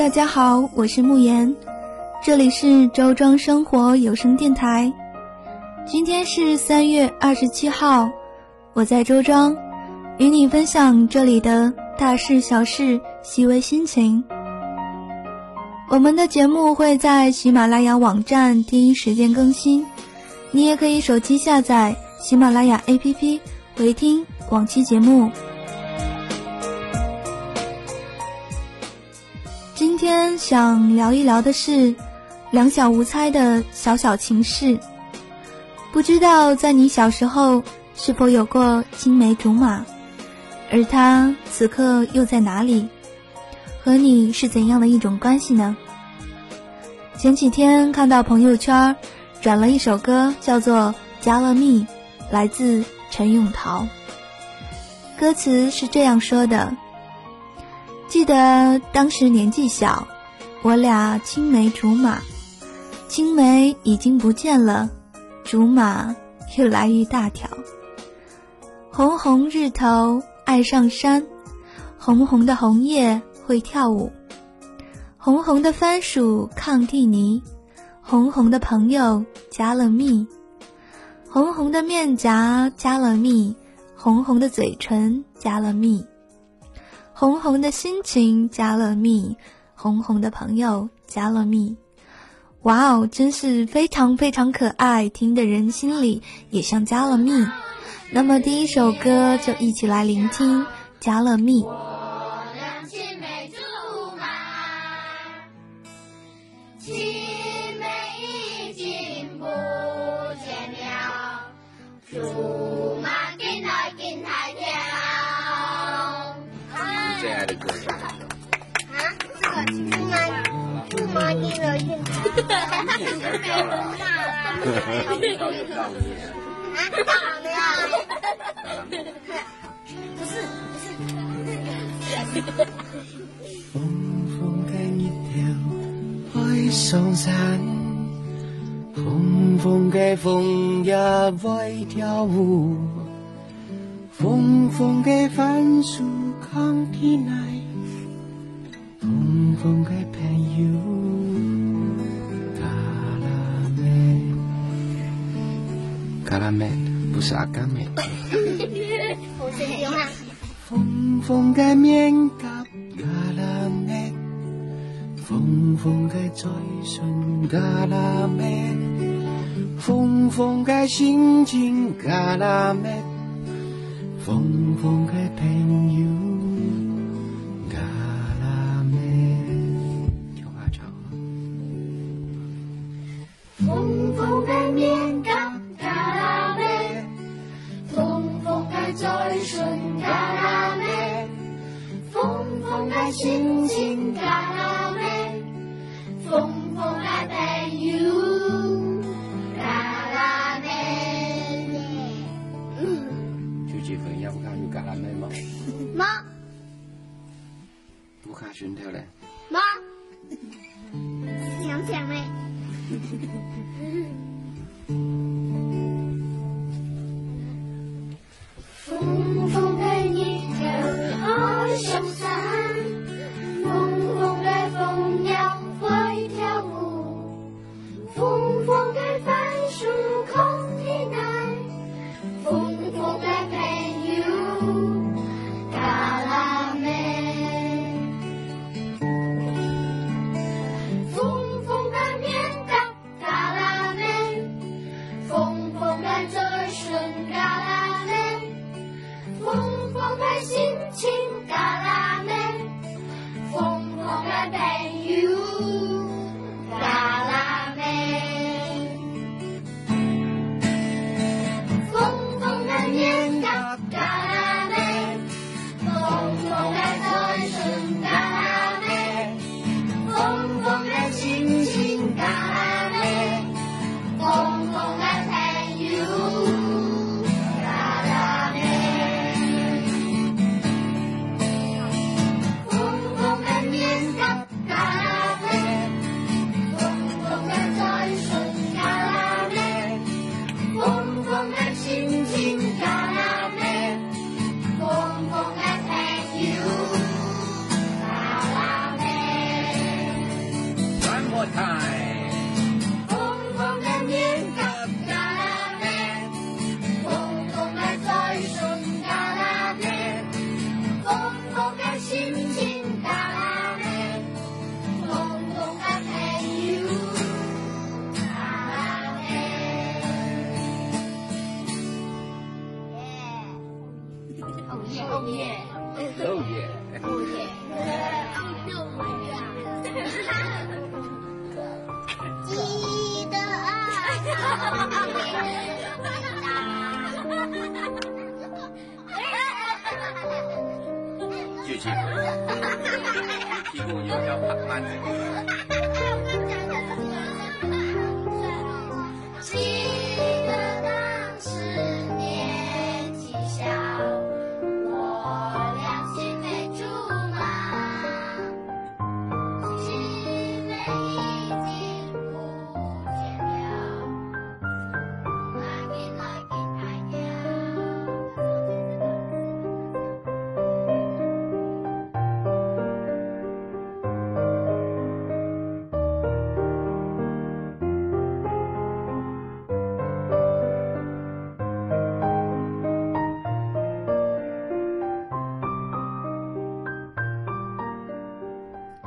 大家好，我是慕言，这里是周庄生活有声电台。今天是三月二十七号，我在周庄，与你分享这里的大事小事、细微心情。我们的节目会在喜马拉雅网站第一时间更新，你也可以手机下载喜马拉雅 APP 回听往期节目。天想聊一聊的是两小无猜的小小情事。不知道在你小时候是否有过青梅竹马，而他此刻又在哪里？和你是怎样的一种关系呢？前几天看到朋友圈转了一首歌，叫做《加了蜜》，来自陈永桃。歌词是这样说的：记得当时年纪小，我俩青梅竹马，青梅已经不见了，竹马越来越大条。红红日头爱上山，红红的红叶会跳舞。红红的番薯抗地泥，红红的朋友加了蜜，红红的面颊加了蜜，红红的嘴唇加了蜜，红红的心情加了蜜，红红的朋友加了蜜。哇哦，真是非常非常可爱，听的人心里也像加了蜜。那么第一首歌就一起来聆听《加了蜜》。风风干一条海上山，风风给风也会跳舞，风风给番薯扛天来，风风给朋友。嘎啦妹不是阿甘妹。我是用啊。风风给面颊嘎啦妹，风风给嘴唇嘎啦妹，风风给心情嘎啦妹，风风给朋友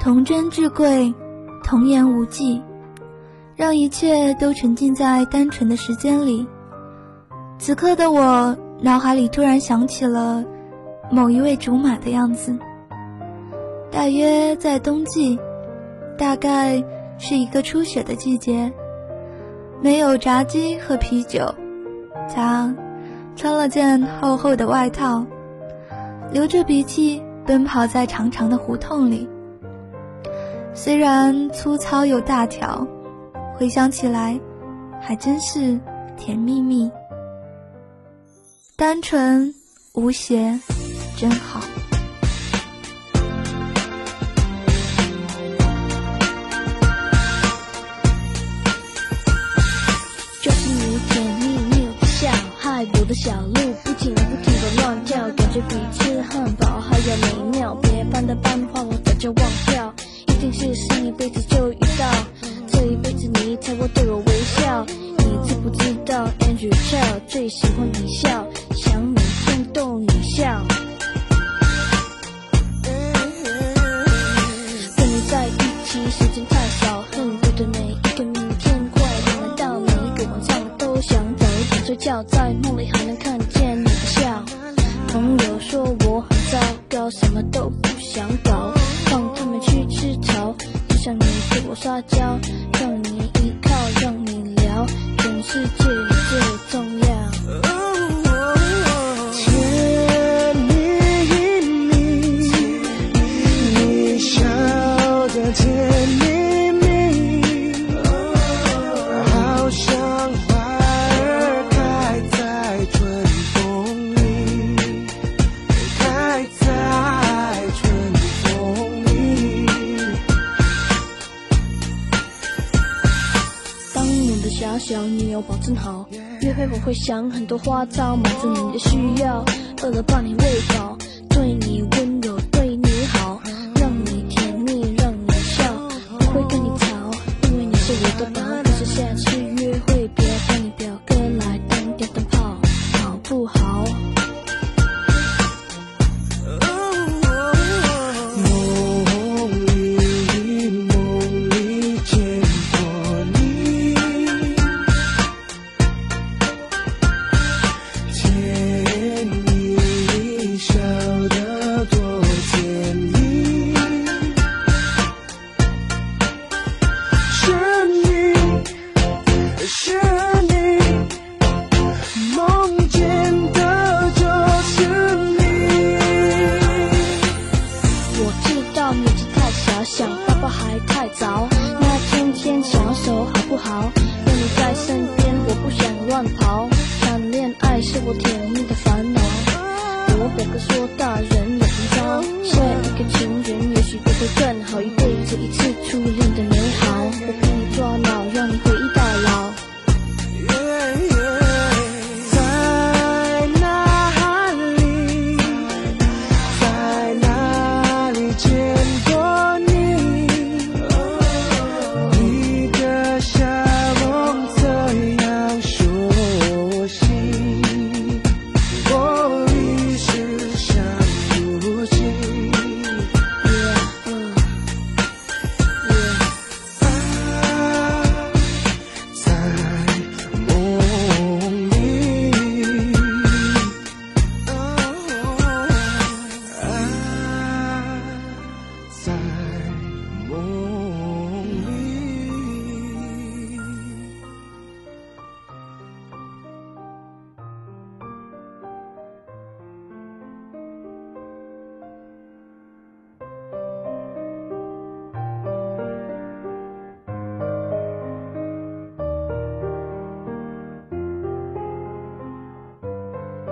童真至贵，童言无忌，让一切都沉浸在单纯的时间里。此刻的我，脑海里突然想起了某一位竹马的样子，大约在冬季，大概是一个初雪的季节，没有炸鸡和啤酒，他穿了件厚厚的外套，流着鼻涕奔跑在长长的胡同里。虽然粗糙又大条，回想起来，还真是甜蜜蜜。单纯无邪，真好。就是你甜蜜蜜的笑，害我的小鹿不停不停的乱跳，感觉比吃汉堡还要美妙。别班的班花梦里还能看见你的笑。朋友说我很糟糕，什么都不想搞，放他们去吃草，只想你对我撒娇，让你依靠，让你聊，全世界你最重要。小小女友保证好，约会我会想很多花招，满足你的需要，饿了把你喂饱，对你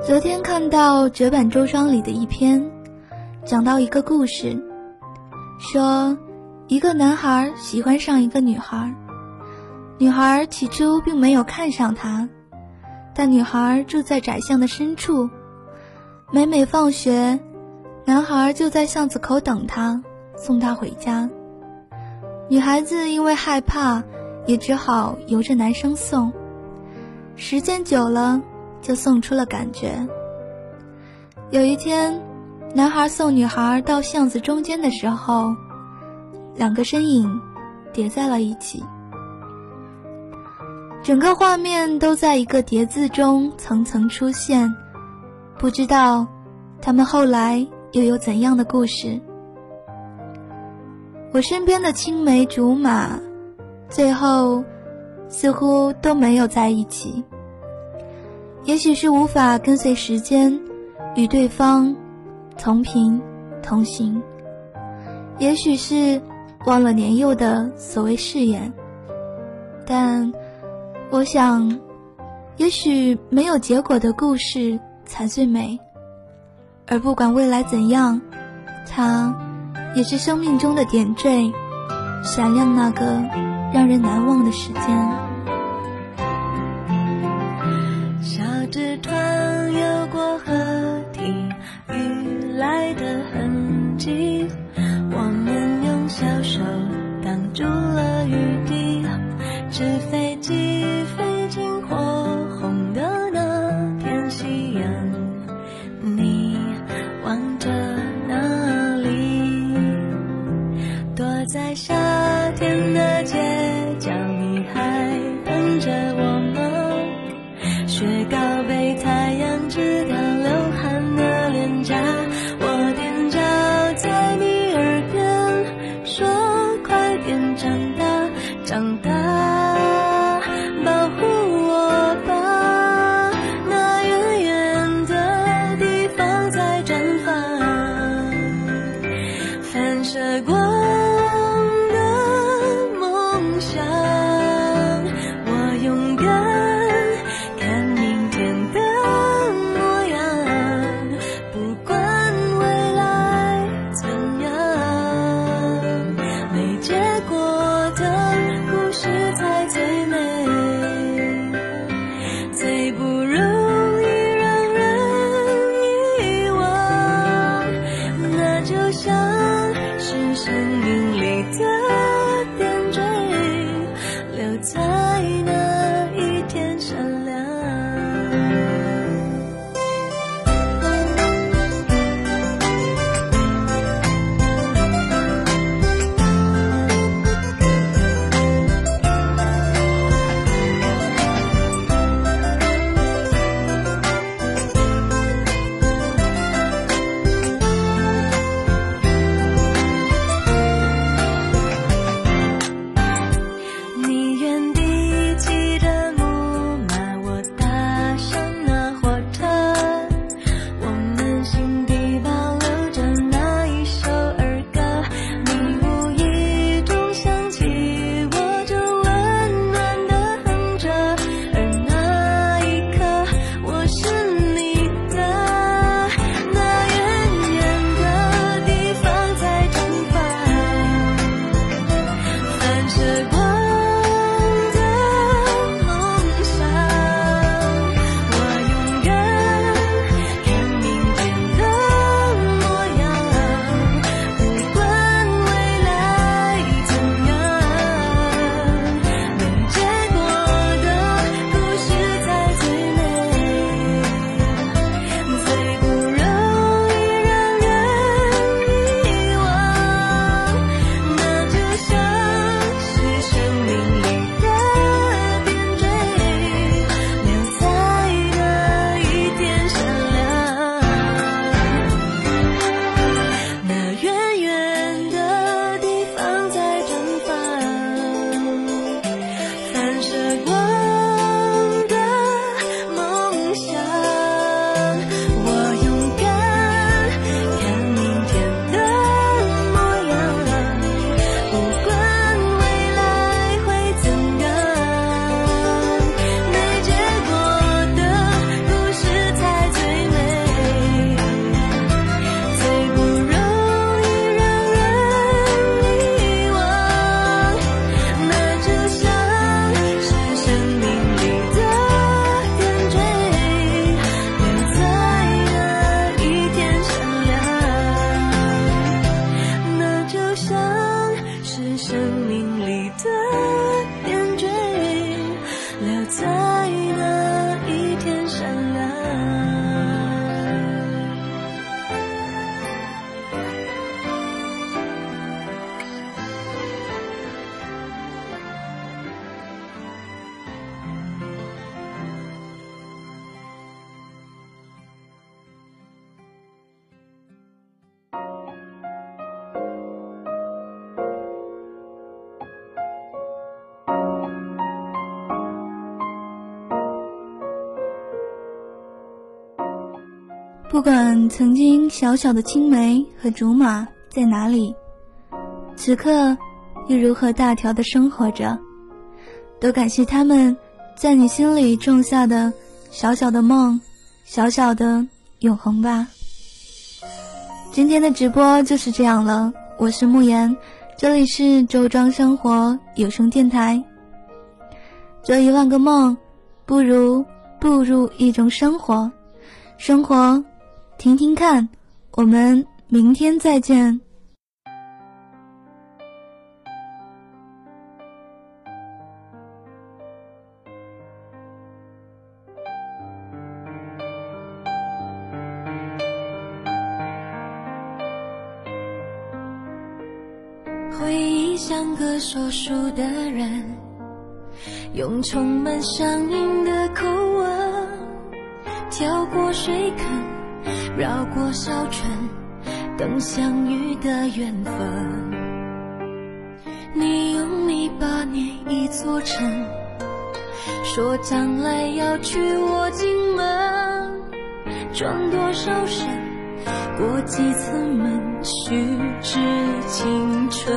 昨天看到绝版周章里的一篇，讲到一个故事，说一个男孩喜欢上一个女孩，女孩起初并没有看上他，但女孩住在窄巷的深处，每每放学，男孩就在巷子口等她，送她回家。女孩子因为害怕，也只好由着男生送。时间久了。就送出了感觉。有一天，男孩送女孩到巷子中间的时候，两个身影叠在了一起，整个画面都在一个叠字中层层出现。不知道他们后来又有怎样的故事。我身边的青梅竹马，最后似乎都没有在一起。也许是无法跟随时间与对方同频同行，也许是忘了年幼的所谓誓言，但我想，也许没有结果的故事才最美，而不管未来怎样，它也是生命中的点缀，闪亮那个让人难忘的时间。夏天的街角，舍不生命里的曾经小小的青梅和竹马在哪里，此刻又如何大条的生活着，都感谢他们在你心里种下的小小的梦，小小的永恒吧。今天的直播就是这样了，我是慕言，这里是周庄生活有声电台。做一万个梦，不如步入一种生活，生活。听听看，我们明天再见。回忆像个说书的人，用充满乡音的口吻，跳过水坑。绕过小村，等相遇的缘分。你用泥巴捏一座城，说将来要娶我进门。转多少身，过几次门，虚掷青春。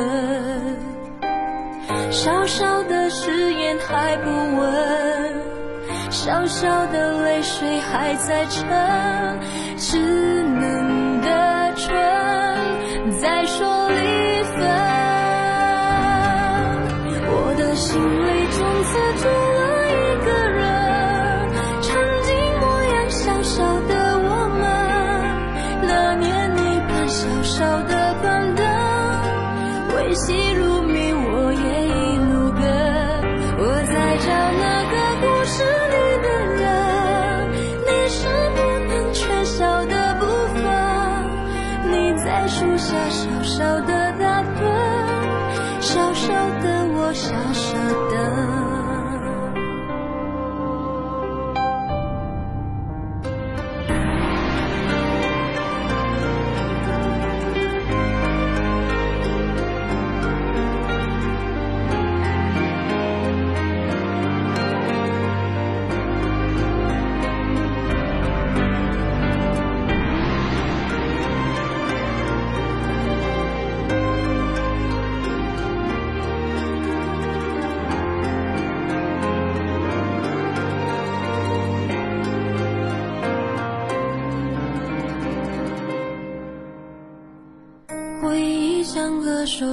小小的誓言还不稳，小小的泪水还在撑。稚嫩的唇在说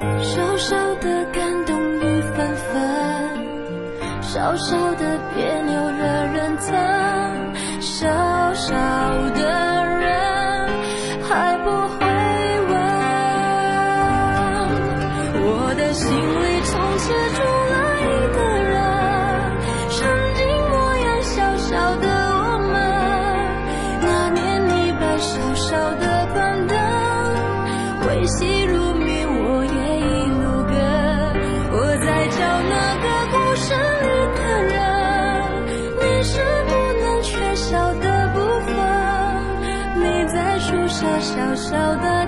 小小的感动雨纷纷，小小的别扭惹人疼，小小的人还不会问，我的心少的